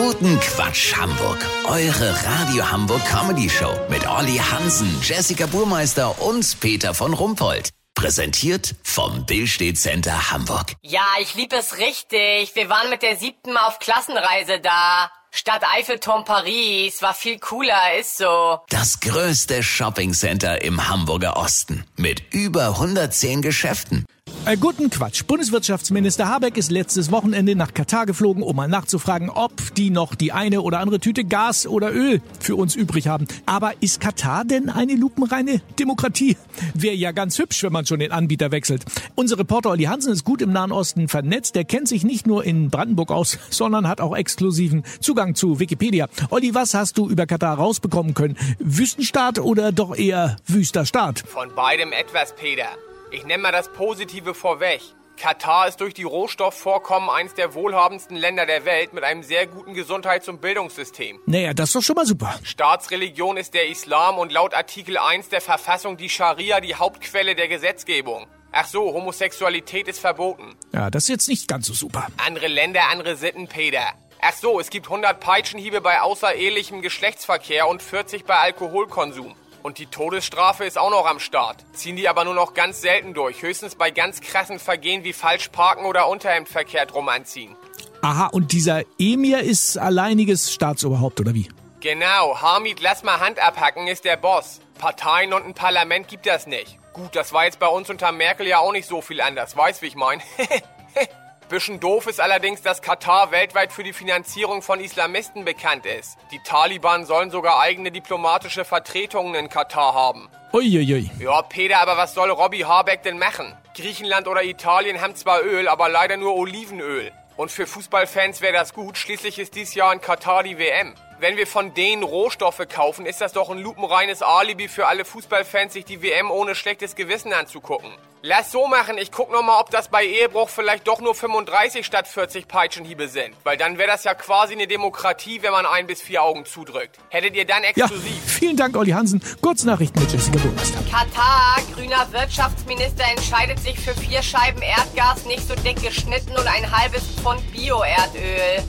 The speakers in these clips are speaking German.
Guten Quatsch Hamburg. Eure Radio Hamburg Comedy Show mit Olli Hansen, Jessica Burmeister und Peter von Rumpold. Präsentiert vom Billstedt Center Hamburg. Ja, ich lieb es richtig. Wir waren mit der siebten Mal auf Klassenreise da. Stadt Eiffelturm Paris war viel cooler, ist so. Das größte Shoppingcenter im Hamburger Osten mit über 110 Geschäften. Äh, guten Quatsch. Bundeswirtschaftsminister Habeck ist letztes Wochenende nach Katar geflogen, um mal nachzufragen, ob die noch die eine oder andere Tüte Gas oder Öl für uns übrig haben. Aber ist Katar denn eine lupenreine Demokratie? Wäre ja ganz hübsch, wenn man schon den Anbieter wechselt. Unser Reporter Olli Hansen ist gut im Nahen Osten vernetzt. Der kennt sich nicht nur in Brandenburg aus, sondern hat auch exklusiven Zugang zu Wikipedia. Olli, was hast du über Katar rausbekommen können? Wüstenstaat oder doch eher wüster Staat? Von beidem etwas, Peter. Ich nenne mal das Positive vorweg. Katar ist durch die Rohstoffvorkommen eines der wohlhabendsten Länder der Welt mit einem sehr guten Gesundheits- und Bildungssystem. Naja, das ist doch schon mal super. Staatsreligion ist der Islam und laut Artikel 1 der Verfassung die Scharia die Hauptquelle der Gesetzgebung. Ach so, Homosexualität ist verboten. Ja, das ist jetzt nicht ganz so super. Andere Länder, andere Sitten, Peter. Ach so, es gibt 100 Peitschenhiebe bei außerehelichem Geschlechtsverkehr und 40 bei Alkoholkonsum. Und die Todesstrafe ist auch noch am Start. Ziehen die aber nur noch ganz selten durch. Höchstens bei ganz krassen Vergehen wie falsch parken oder Unterhemdverkehr drum anziehen. Aha, und dieser Emir ist alleiniges Staatsoberhaupt, oder wie? Genau, Hamid, lass mal Hand abhacken, ist der Boss. Parteien und ein Parlament gibt das nicht. Gut, das war jetzt bei uns unter Merkel ja auch nicht so viel anders. Weißt, wie ich mein? Bisschen doof ist allerdings, dass Katar weltweit für die Finanzierung von Islamisten bekannt ist. Die Taliban sollen sogar eigene diplomatische Vertretungen in Katar haben. Uiuiui. Ja, Peter, aber was soll Robbie Habeck denn machen? Griechenland oder Italien haben zwar Öl, aber leider nur Olivenöl. Und für Fußballfans wäre das gut, schließlich ist dies Jahr in Katar die WM. Wenn wir von denen Rohstoffe kaufen, ist das doch ein lupenreines Alibi für alle Fußballfans, sich die WM ohne schlechtes Gewissen anzugucken. Lass so machen, ich guck noch mal, ob das bei Ehebruch vielleicht doch nur 35 statt 40 Peitschenhiebe sind. Weil dann wäre das ja quasi eine Demokratie, wenn man ein bis vier Augen zudrückt. Hättet ihr dann Ja, exklusiv. vielen Dank, Olli Hansen. Kurznachrichten mit Jessica Burmeister. Katar, grüner Wirtschaftsminister entscheidet sich für vier Scheiben Erdgas, nicht so dick geschnitten und ein halbes Pfund Bio-Erdöl.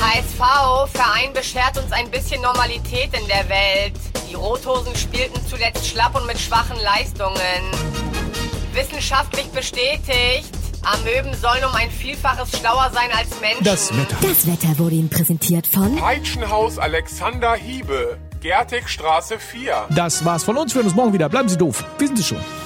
HSV, Verein beschert uns ein bisschen Normalität in der Welt. Die Rothosen spielten zuletzt schlapp und mit schwachen Leistungen. Wissenschaftlich bestätigt, Amöben sollen um ein Vielfaches schlauer sein als Menschen. Das Wetter. Das Wetter wurde Ihnen präsentiert von Peitschenhaus Alexander Hiebe, Gertigstraße 4. Das war's von uns. Wir hören uns morgen wieder. Bleiben Sie doof. Wissen Sie schon.